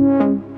Música